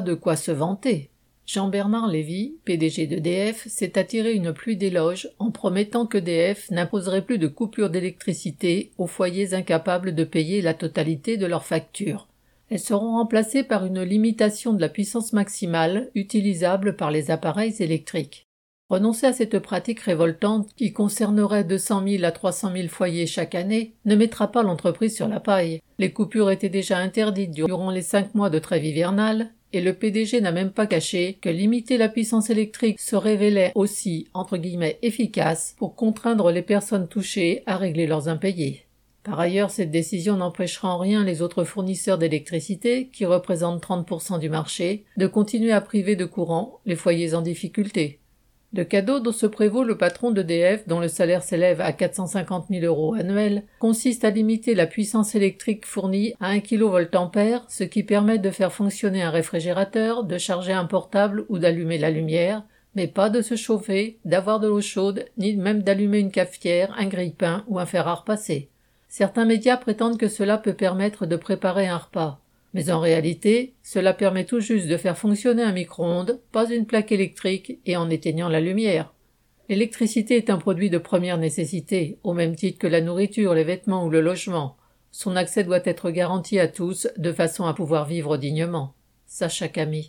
de quoi se vanter. Jean-Bernard Lévy, PDG d'EDF, s'est attiré une pluie d'éloges en promettant qu'EDF n'imposerait plus de coupure d'électricité aux foyers incapables de payer la totalité de leurs factures. Elles seront remplacées par une limitation de la puissance maximale utilisable par les appareils électriques. Renoncer à cette pratique révoltante qui concernerait 200 000 à 300 000 foyers chaque année ne mettra pas l'entreprise sur la paille. Les coupures étaient déjà interdites durant les cinq mois de trêve hivernale et le PDG n'a même pas caché que limiter la puissance électrique se révélait aussi, entre guillemets, efficace pour contraindre les personnes touchées à régler leurs impayés. Par ailleurs, cette décision n'empêchera en rien les autres fournisseurs d'électricité, qui représentent 30% du marché, de continuer à priver de courant les foyers en difficulté. Le cadeau dont se prévaut le patron d'EDF, dont le salaire s'élève à 450 000 euros annuels, consiste à limiter la puissance électrique fournie à 1 kVA, ce qui permet de faire fonctionner un réfrigérateur, de charger un portable ou d'allumer la lumière, mais pas de se chauffer, d'avoir de l'eau chaude, ni même d'allumer une cafetière, un grille-pain ou un fer à repasser. Certains médias prétendent que cela peut permettre de préparer un repas. Mais en réalité, cela permet tout juste de faire fonctionner un micro-ondes, pas une plaque électrique, et en éteignant la lumière. L'électricité est un produit de première nécessité, au même titre que la nourriture, les vêtements ou le logement. Son accès doit être garanti à tous, de façon à pouvoir vivre dignement. Sacha Camille.